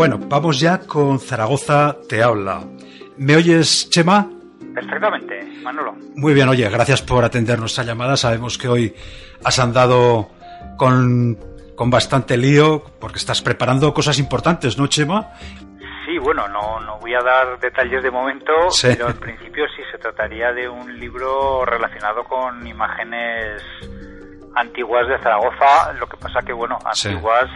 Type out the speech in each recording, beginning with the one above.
Bueno, vamos ya con Zaragoza Te habla. ¿Me oyes, Chema? Perfectamente, Manolo. Muy bien, oye, gracias por atender nuestra llamada. Sabemos que hoy has andado con, con bastante lío porque estás preparando cosas importantes, ¿no, Chema? Sí, bueno, no, no voy a dar detalles de momento, pero en principio sí se trataría de un libro relacionado con imágenes antiguas de Zaragoza. Lo que pasa que, bueno, antiguas,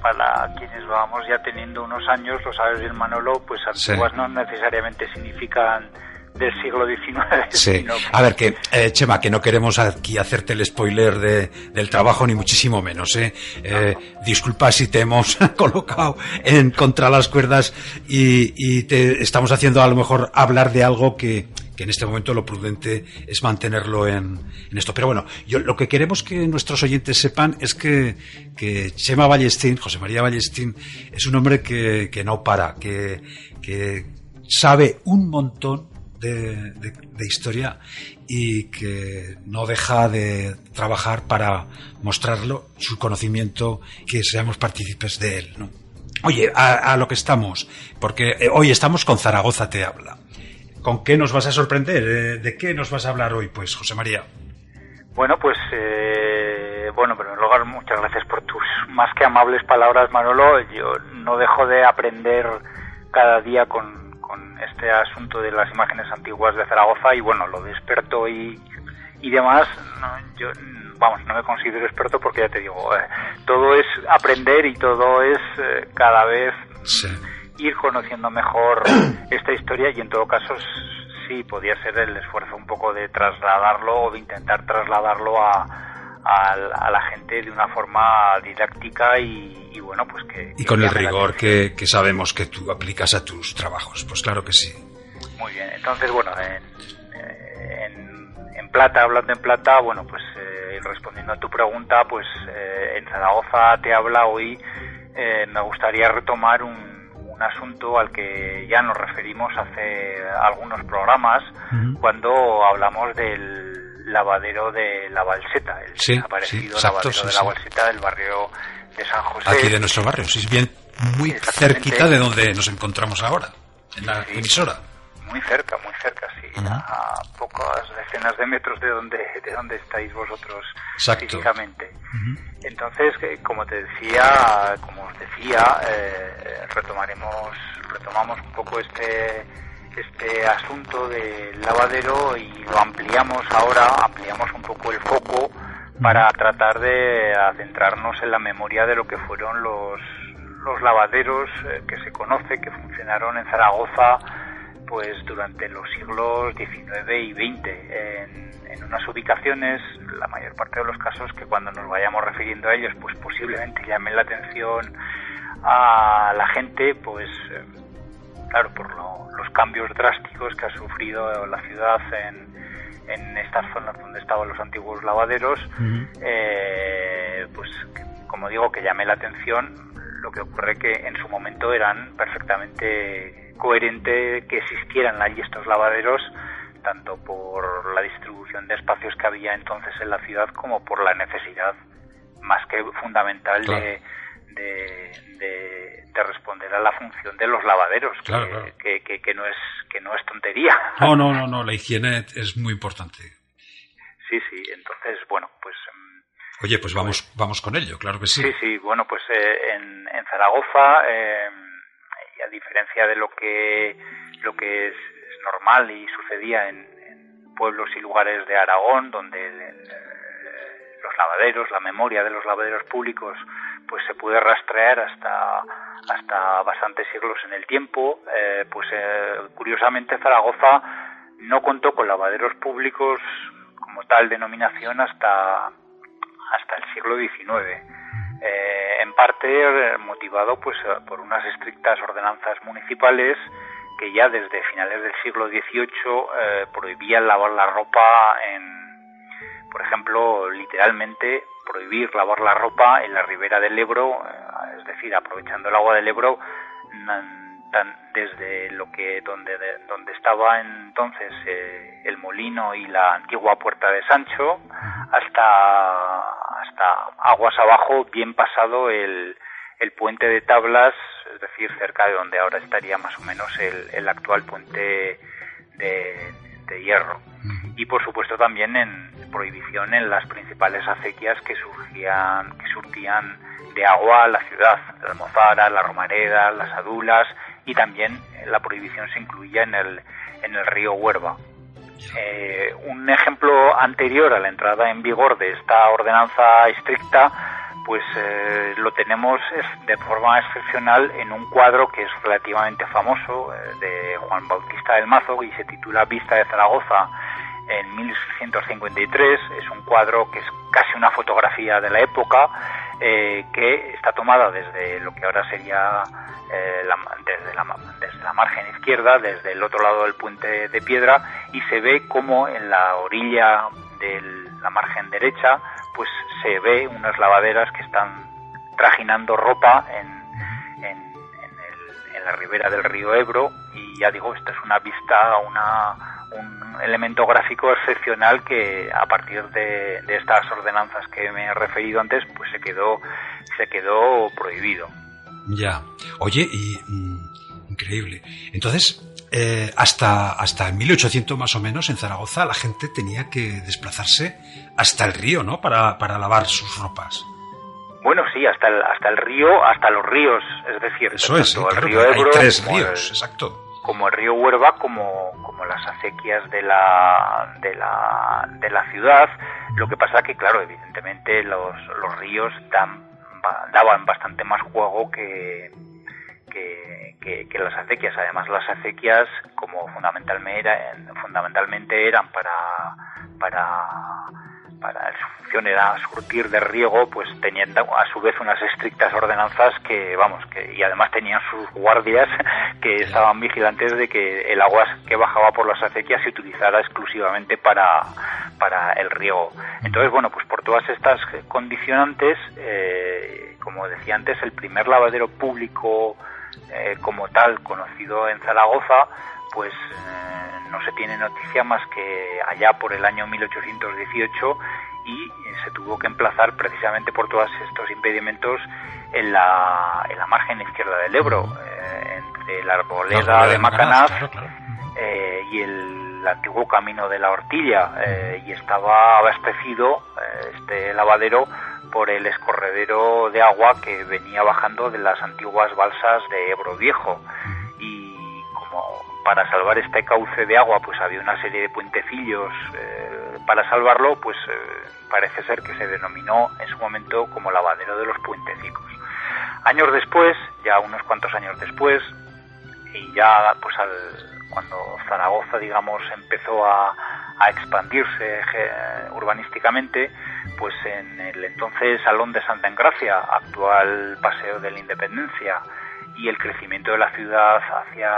para quienes vamos ya teniendo unos años, lo sabes bien, Manolo, pues antiguas no necesariamente significan del siglo XIX. Sí. A ver, que, eh, Chema, que no queremos aquí hacerte el spoiler de, del trabajo, ni muchísimo menos. ¿eh? eh disculpa si te hemos colocado en contra las cuerdas y, y, te estamos haciendo a lo mejor hablar de algo que, que en este momento lo prudente es mantenerlo en, en, esto. Pero bueno, yo lo que queremos que nuestros oyentes sepan es que, que Chema Ballestín, José María Ballestín, es un hombre que, que no para, que, que sabe un montón de, historia y que no deja de trabajar para mostrarlo, su conocimiento, que seamos partícipes de él. ¿no? Oye, a, lo que estamos, porque eh, hoy estamos con Zaragoza Te Habla. ¿Con qué nos vas a sorprender? Eh, ¿De qué nos vas a hablar hoy, pues, José María? Bueno, pues, eh, bueno, en primer lugar, muchas gracias por tus más que amables palabras, Manolo. Yo no dejo de aprender cada día con, este asunto de las imágenes antiguas de Zaragoza y bueno, lo de experto y, y demás, yo vamos, no me considero experto porque ya te digo, eh, todo es aprender y todo es eh, cada vez ir conociendo mejor esta historia y en todo caso sí podía ser el esfuerzo un poco de trasladarlo o de intentar trasladarlo a, a, la gente de una forma didáctica y, bueno, pues que... Y con el rigor que, que, sabemos que tú aplicas a tus trabajos, pues claro que sí. Muy bien, entonces bueno, en, en, plata, hablando en plata, bueno, pues eh, respondiendo a tu pregunta, pues eh, en Zaragoza te habla hoy, eh, me gustaría retomar un, un asunto al que ya nos referimos hace algunos programas cuando hablamos del lavadero de la Balseta, el sí, aparecido lavadero de la Balseta del barrio de San José. Aquí de nuestro barrio, sí, es bien muy cerquita de donde nos encontramos ahora, en la emisora. Muy cerca, muy cerca, sí, a pocas decenas de metros de donde de donde estáis vosotros físicamente. Entonces, como te decía, como os decía, eh, retomaremos, retomamos un poco este este asunto del lavadero y lo ampliamos ahora, ampliamos un poco el foco para tratar de centrarnos en la memoria de lo que fueron los, los lavaderos eh, que se conoce, que funcionaron en Zaragoza pues durante los siglos XIX y XX en, en, unas ubicaciones, la mayor parte de los casos que cuando nos vayamos refiriendo a ellos pues posiblemente llamen la atención a la gente pues eh, claro por lo los cambios drásticos que ha sufrido la ciudad en, en estas zonas donde estaban los antiguos lavaderos, eh, pues como digo, que llamé la atención, lo que ocurre que en su momento eran perfectamente coherente que existieran allí estos lavaderos, tanto por la distribución de espacios que había entonces en la ciudad como por la necesidad más que fundamental de, de, responder a la función de los lavaderos, que, Que, no es que no es tontería. No, no, no, no, la higiene es muy importante. Sí, sí, entonces, bueno, pues... Oye, pues vamos, pues vamos con ello, claro que sí. Sí, sí, bueno, pues eh, en, en, Zaragoza, eh, y a diferencia de lo que, lo que es, normal y sucedía en, pueblos y lugares de Aragón, donde los lavaderos, la memoria de los lavaderos públicos, pues se puede rastrear hasta, hasta bastantes siglos en el tiempo. Eh, pues eh, curiosamente Zaragoza no contó con lavaderos públicos como tal denominación hasta, hasta el siglo XIX. Eh, en parte motivado pues por unas estrictas ordenanzas municipales que ya desde finales del siglo XVIII prohibían lavar la ropa en por ejemplo, literalmente prohibir lavar la ropa en la ribera del Ebro, eh, es decir, aprovechando el agua del Ebro desde lo que donde donde estaba entonces eh, el molino y la antigua puerta de Sancho hasta hasta aguas abajo bien pasado el, el puente de tablas es decir, cerca de donde ahora estaría más o menos el, actual puente de, hierro. Y por supuesto también en prohibición en las principales acequias que surgían, que surtían de agua a la ciudad, la Almozara, la Romareda, las Adulas y también la prohibición se incluía en el, en el río Huerva. Eh, un ejemplo anterior a la entrada en vigor de esta ordenanza estricta, pues eh, lo tenemos de forma excepcional en un cuadro que es relativamente famoso eh, de Juan Bautista del Mazo y se titula Vista de Zaragoza en 1653. Es un cuadro que es casi una fotografía de la época que está tomada desde lo que ahora sería eh, desde, la, desde la margen izquierda, desde el otro lado del puente de piedra, y se ve como en la orilla de la margen derecha, pues se ve unas lavaderas que están trajinando ropa en, en, en, la ribera del río Ebro, y ya digo, esta es una vista, una, un elemento gráfico excepcional que a partir de, de, estas ordenanzas que me he referido antes, pues se quedó, se quedó prohibido. Ya. Oye, y mm, increíble. Entonces, eh, hasta, hasta el 1800 más o menos en Zaragoza la gente tenía que desplazarse hasta el río, ¿no? Para, para lavar sus ropas. Bueno, sí, hasta el, hasta el río, hasta los ríos, es decir, Eso es, el río Ebro, hay tres ríos, exacto. Como el río Huerva, como, como las acequias de la, de la, de la ciudad. Lo que pasa que, claro, evidentemente los, los ríos dan daban bastante más juego que, que, las acequias. Además, las acequias, como fundamentalmente, fundamentalmente eran para, para para su función era surtir de riego, pues tenían a su vez unas estrictas ordenanzas que, vamos, que y además tenían sus guardias que estaban vigilantes de que el agua que bajaba por las acequias se utilizara exclusivamente para, para el riego. Entonces, bueno, pues por todas estas condicionantes, eh, como decía antes, el primer lavadero público eh, como tal conocido en Zaragoza, pues eh, no se tiene noticia más que allá por el año 1818 y se tuvo que emplazar precisamente por todos estos impedimentos en la, en la margen izquierda del Ebro, eh, entre la arboleda de Macanaz eh, y el antiguo camino de la Hortilla, y estaba abastecido este lavadero por el escorredero de agua que venía bajando de las antiguas balsas de Ebro Viejo para salvar este cauce de agua pues había una serie de puentecillos eh, para salvarlo pues eh, parece ser que se denominó en su momento como lavadero de los puentecicos. Años después ya unos cuantos años después y ya pues al, cuando Zaragoza digamos empezó a, a expandirse urbanísticamente pues en el entonces Salón de Santa Engracia actual Paseo de la Independencia y el crecimiento de la ciudad hacia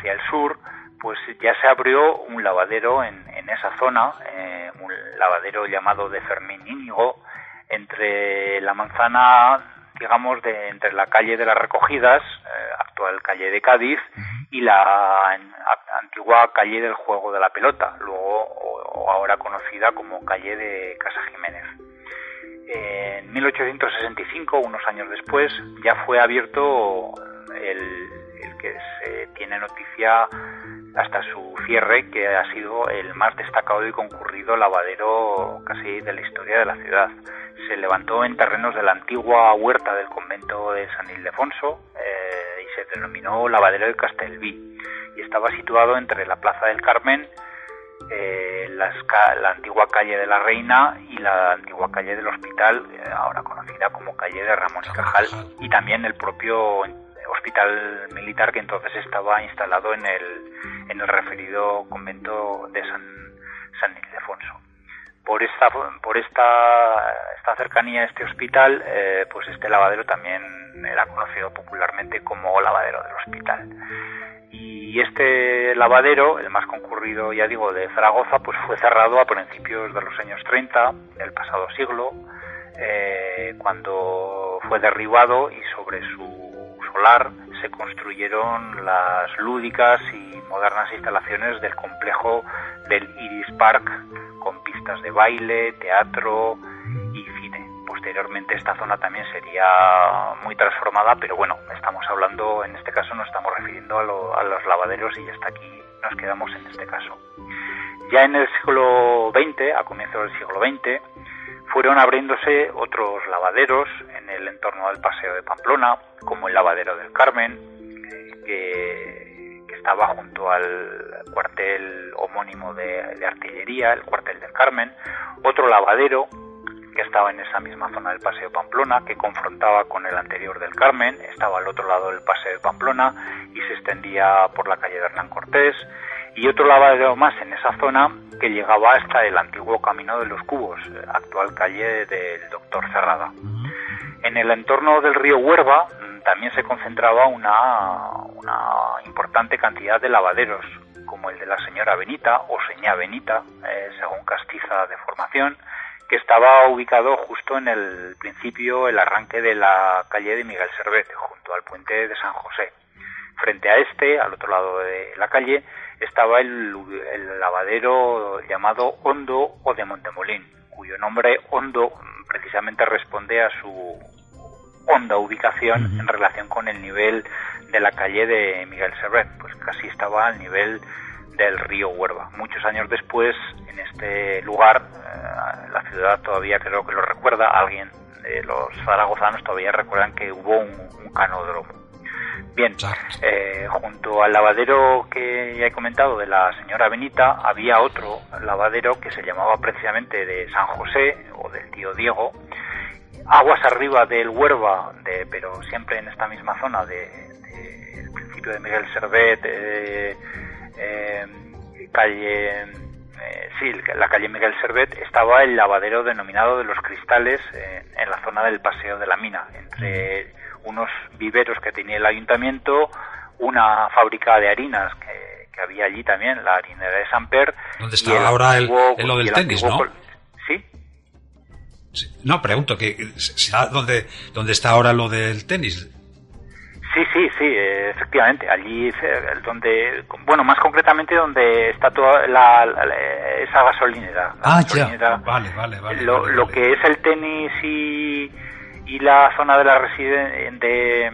hacia el sur, pues ya se abrió un lavadero en, esa zona, eh, un lavadero llamado de Fermín Íñigo, entre la manzana, digamos, de entre la calle de las Recogidas, eh, actual calle de Cádiz, y la antigua calle del Juego de la Pelota, luego o ahora conocida como calle de Casa Jiménez. En 1865, unos años después, ya fue abierto el, que se tiene noticia hasta su cierre, que ha sido el más destacado y concurrido lavadero casi de la historia de la ciudad. Se levantó en terrenos de la antigua huerta del convento de San Ildefonso eh, y se denominó lavadero de Castelví y estaba situado entre la Plaza del Carmen, eh, la antigua calle de la Reina y la antigua calle del Hospital, eh, ahora conocida como calle de Ramón y Cajal, y también el propio hospital militar que entonces estaba instalado en el, en el referido convento de San, San Ildefonso. Por esta, por esta, esta cercanía a este hospital, eh, pues este lavadero también era conocido popularmente como lavadero del hospital. Y este lavadero, el más concurrido, ya digo, de Zaragoza, pues fue cerrado a principios de los años 30 del pasado siglo, eh, cuando fue derribado y sobre su solar se construyeron las lúdicas y modernas instalaciones del complejo del Iris Park, con pistas de baile, teatro y cine. posteriormente esta zona también sería muy transformada, pero bueno, estamos hablando, en este caso nos estamos refiriendo a, los lavaderos y hasta aquí nos quedamos en este caso. Ya en el siglo XX, a comienzos del siglo XX, fueron abriéndose otros lavaderos el entorno del Paseo de Pamplona, como el lavadero del Carmen, que, estaba junto al cuartel homónimo de, de, artillería, el cuartel del Carmen, otro lavadero que estaba en esa misma zona del Paseo Pamplona, que confrontaba con el anterior del Carmen, estaba al otro lado del Paseo de Pamplona y se extendía por la calle de Hernán Cortés, y otro lavadero más en esa zona que llegaba hasta el antiguo Camino de los Cubos, actual calle del Doctor Cerrada. En el entorno del río Huerva mm, también se concentraba una, una importante cantidad de lavaderos, como el de la señora Benita o señá Benita, eh, según castiza de formación, que estaba ubicado justo en el principio, el arranque de la calle de Miguel Servet, junto al puente de San José. Frente a este, al otro lado de la calle, estaba el, lavadero llamado Hondo o de Montemolín, cuyo nombre Hondo precisamente responde a su honda ubicación en relación con el nivel de la calle de Miguel Servet, pues casi estaba al nivel del río Huerva. Muchos años después, en este lugar, eh, la ciudad todavía creo que lo recuerda, alguien de los zaragozanos todavía recuerdan que hubo un, canódromo. Bien, eh, junto al lavadero que ya he comentado de la señora Benita, había otro lavadero que se llamaba precisamente de San José del tío Diego, aguas arriba del Huerva, de, pero siempre en esta misma zona de, el principio de Miguel Servet, eh, eh, calle, eh, sí, la calle Miguel Servet, estaba el lavadero denominado de los cristales eh, en la zona del Paseo de la Mina, entre unos viveros que tenía el ayuntamiento, una fábrica de harinas que, había allí también, la harinera de Samper. ¿Dónde está ahora el, lo del tenis, no? No, pregunto, que ¿dónde, ¿dónde está ahora lo del tenis? Sí, sí, sí, efectivamente. Allí, donde, bueno, más concretamente donde está toda la, esa gasolinera. ah, ya. Vale, vale, vale. Lo, lo que es el tenis y, y la zona de la residen de,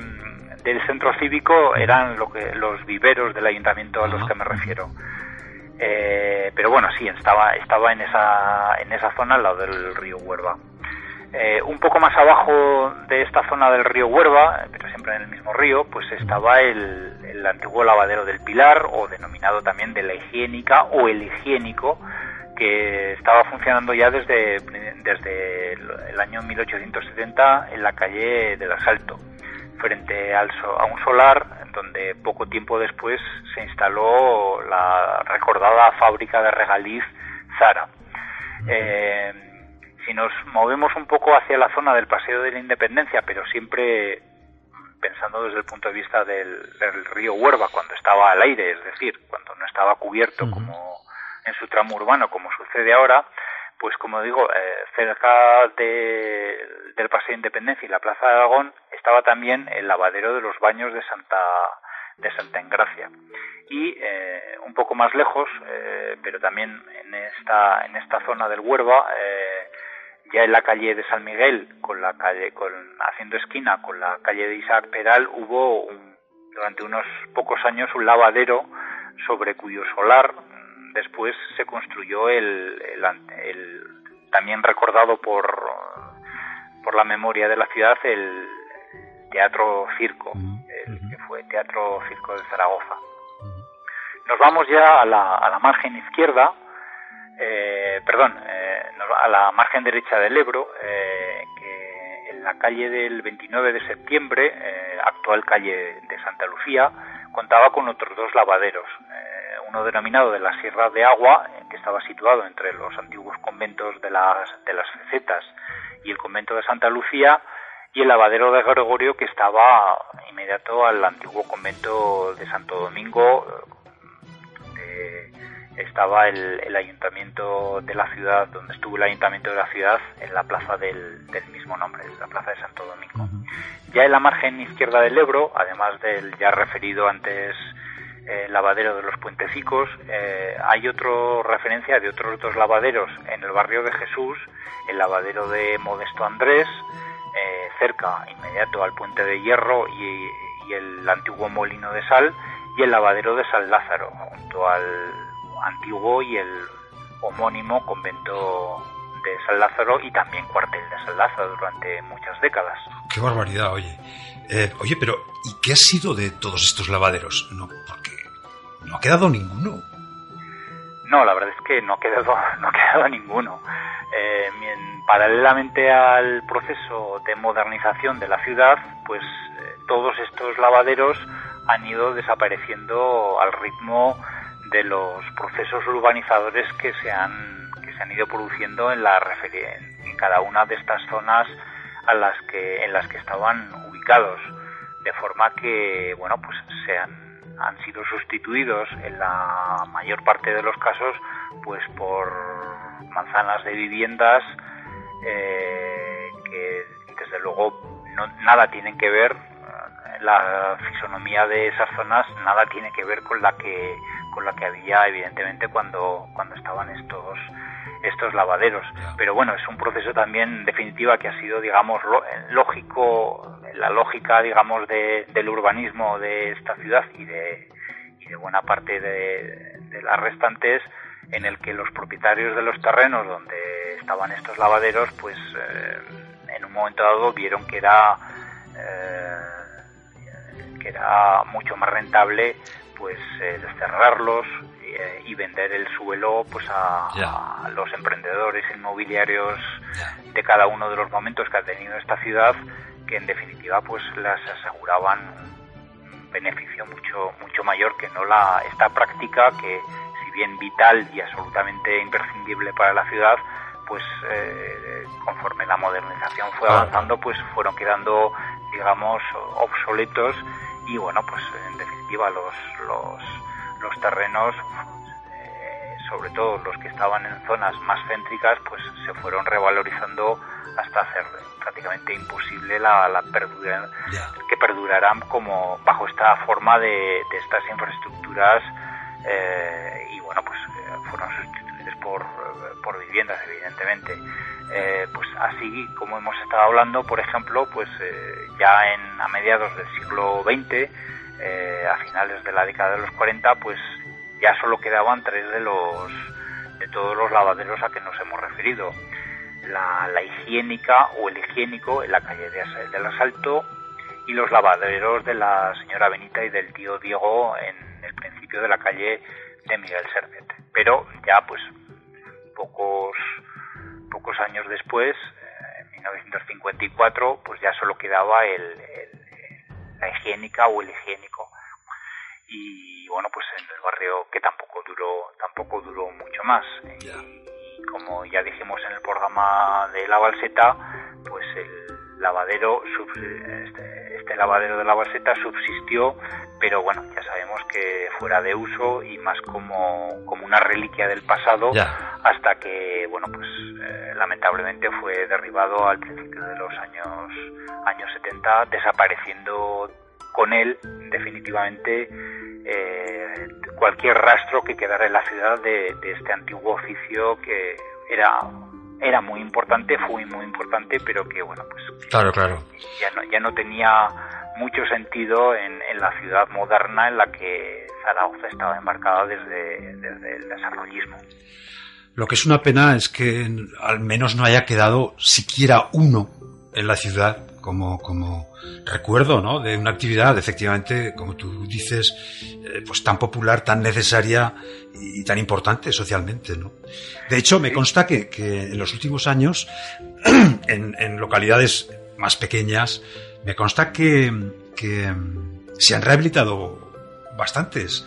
del centro cívico eran lo que los viveros del ayuntamiento a los que me refiero. Eh, pero bueno, sí, estaba estaba en esa en esa zona al lado del río Huerva. Eh, un poco más abajo de esta zona del río Huerva, pero siempre en el mismo río, pues estaba el, antiguo lavadero del Pilar, o denominado también de la higiénica o el higiénico, que estaba funcionando ya desde, desde el año 1870 en la calle del Asalto, frente al, a un solar donde poco tiempo después se instaló la recordada fábrica de regaliz Zara. Eh, si nos movemos un poco hacia la zona del Paseo de la Independencia, pero siempre pensando desde el punto de vista del, río Huerva, cuando estaba al aire, es decir, cuando no estaba cubierto como en su tramo urbano, como sucede ahora, pues como digo, eh, cerca del Paseo de Independencia y la Plaza de Aragón estaba también el lavadero de los baños de Santa de Santa Engracia. Y eh, un poco más lejos, eh, pero también en esta en esta zona del Huerva ya en la calle de San Miguel, con la calle, con, haciendo esquina con la calle de Isaac Peral, hubo durante unos pocos años un lavadero sobre cuyo solar mm, después se construyó el, el, también recordado por, por la memoria de la ciudad el Teatro Circo, el que fue Teatro Circo de Zaragoza. Nos vamos ya a la, a la margen izquierda, eh, perdón, eh, a la margen derecha del Ebro, eh, que en la calle del 29 de septiembre, actual calle de Santa Lucía, contaba con otros dos lavaderos, uno denominado de la Sierra de Agua, que estaba situado entre los antiguos conventos de las, de las Fecetas y el convento de Santa Lucía, y el lavadero de Gregorio, que estaba inmediato al antiguo convento de Santo Domingo, estaba el, ayuntamiento de la ciudad, donde estuvo el ayuntamiento de la ciudad, en la plaza del, mismo nombre, la plaza de Santo Domingo. Ya en la margen izquierda del Ebro, además del ya referido antes el lavadero de los Puentecicos. Eh, hay otra referencia de otros dos lavaderos en el barrio de Jesús, el lavadero de Modesto Andrés, eh, cerca, inmediato al puente de Hierro y, el antiguo molino de sal, y el lavadero de San Lázaro, junto al antiguo y el homónimo convento de San Lázaro y también cuartel de San Lázaro durante muchas décadas. Qué barbaridad, oye. Eh, oye, pero ¿y qué ha sido de todos estos lavaderos? No, porque no ha quedado ninguno. No, la verdad es que no ha quedado, no ha quedado ninguno. Eh, paralelamente al proceso de modernización de la ciudad, pues eh, todos estos lavaderos han ido desapareciendo al ritmo de los procesos urbanizadores que se han que se han ido produciendo en la en cada una de estas zonas a las que en las que estaban ubicados. De forma que bueno pues se han han sido sustituidos en la mayor parte de los casos pues por manzanas de viviendas eh, que desde luego no, nada tienen que ver eh, la fisonomía de esas zonas nada tiene que ver con la que con la que había evidentemente cuando cuando estaban estos estos lavaderos. Pero bueno es un proceso también definitiva que ha sido digamos lógico la lógica digamos del urbanismo de esta ciudad y de, y de buena parte de, de las restantes en el que los propietarios de los terrenos donde estaban estos lavaderos, pues eh, en un momento dado vieron que era eh, que era mucho más rentable pues eh, cerrarlos y vender el suelo pues a, los emprendedores inmobiliarios de cada uno de los momentos que ha tenido esta ciudad que en definitiva pues las aseguraban un beneficio mucho mucho mayor que no la esta práctica que bien vital y absolutamente imprescindible para la ciudad, pues eh, conforme la modernización fue avanzando, pues fueron quedando, digamos, obsoletos y bueno, pues en definitiva los, los, los terrenos, eh, sobre todo los que estaban en zonas más céntricas, pues se fueron revalorizando hasta hacer prácticamente imposible la, la perdura, que perdurarán como bajo esta forma de, de estas infraestructuras eh, y bueno, pues eh, fueron sustituidos por, por viviendas, evidentemente. Eh, pues así como hemos estado hablando, por ejemplo, pues ya en a mediados del siglo XX, a finales de la década de los 40, pues ya solo quedaban tres de los de todos los lavaderos a que nos hemos referido. La, la higiénica o el higiénico en la calle de, del Asalto y los lavaderos de la señora Benita y del tío Diego en el principio de la calle de Miguel Servet. Pero ya pues pocos pocos años después, eh, en 1954, pues ya solo quedaba el, la higiénica o el higiénico. Y bueno, pues en el barrio que tampoco duró tampoco duró mucho más. Y como ya dijimos en el programa de la Balseta, pues el lavadero este, este lavadero de la Balseta subsistió pero bueno, ya sabemos que fuera de uso y más como, como una reliquia del pasado hasta que, bueno, pues eh, lamentablemente fue derribado al principio de los años, años 70, desapareciendo con él definitivamente eh, cualquier rastro que quedara en la ciudad de, de este antiguo oficio que era era muy importante, fue muy importante, pero que bueno, pues claro, claro. Ya no, ya no tenía mucho sentido en, la ciudad moderna en la que Zaragoza estaba embarcada desde, el desarrollismo. Lo que es una pena es que al menos no haya quedado siquiera uno en la ciudad como, como recuerdo ¿no? de una actividad efectivamente, como tú dices, eh, pues tan popular, tan necesaria y tan importante socialmente. ¿no? De hecho, me consta que, en los últimos años, en localidades más pequeñas, me consta que, se han rehabilitado bastantes,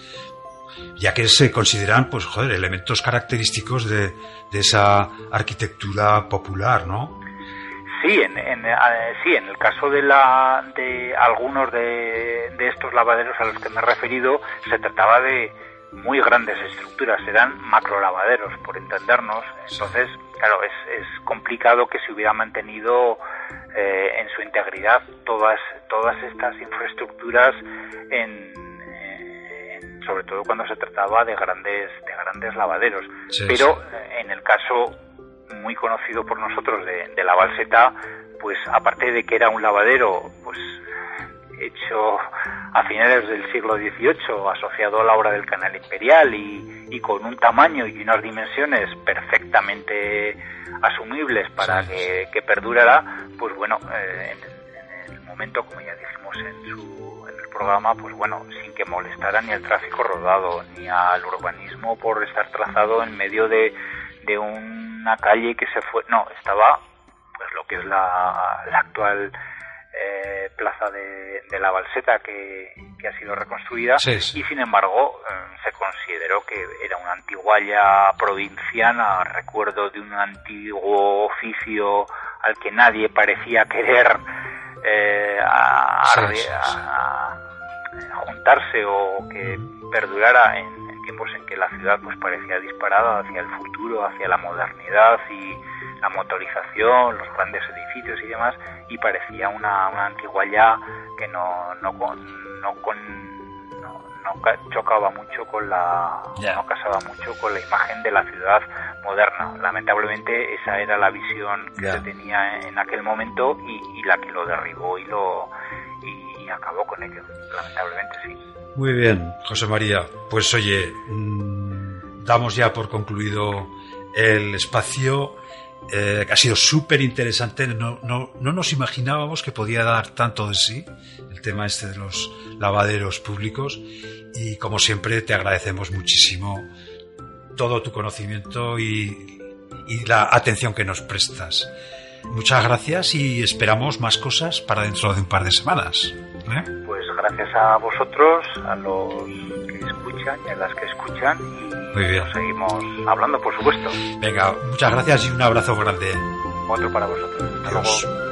ya que se consideran, pues, joder, elementos característicos de, esa arquitectura popular, ¿no? Sí, en, eh, sí, en el caso de, la, de algunos de, de estos lavaderos a los que me he referido, se trataba de muy grandes estructuras, eran macro lavaderos, por entendernos. Entonces, claro, es, es complicado que se hubiera mantenido eh, en su integridad todas, todas estas infraestructuras en, sobre todo cuando se trataba de grandes, de grandes lavaderos. Pero eh, en el caso muy conocido por nosotros de, de la Balseta, pues aparte de que era un lavadero, pues hecho a finales del siglo XVIII, asociado a la obra del Canal Imperial y, con un tamaño y unas dimensiones perfectamente asumibles para que, perdurara, pues bueno, eh, en, el momento, como ya dijimos en, su, en el programa, pues bueno, sin que molestara ni el tráfico rodado, ni al urbanismo por estar trazado en medio de, de una calle que se fue, no, estaba pues lo que es la, la actual eh, plaza de, la Balseta que, ha sido reconstruida y sin embargo eh, se consideró que era una antigualla provinciana, recuerdo de un antiguo oficio al que nadie parecía querer eh, juntarse o que perdurara en, tiempos en que la ciudad pues parecía disparada hacia el futuro, hacia la modernidad y la motorización, los grandes edificios y demás, y parecía una, una antiguaya que no, no, no, chocaba mucho con la no casaba mucho con la imagen de la ciudad moderna. Lamentablemente esa era la visión que se tenía en aquel momento y, la que lo derribó y lo y, acabó con ello. Lamentablemente sí muy bien José María pues oye mm, damos ya por concluido el espacio eh, ha sido súper interesante. No, no, no, nos imaginábamos que podía dar tanto de sí el tema este de los lavaderos públicos. Y como siempre, te agradecemos muchísimo todo tu conocimiento y, y la atención que nos prestas. Muchas gracias y esperamos más cosas para dentro de un par de semanas. ¿Eh? Pues gracias a vosotros, a los que escuchan y a las que escuchan. Muy bien. seguimos hablando, por supuesto. Venga, muchas gracias y un abrazo grande. Otro para vosotros. Hasta luego.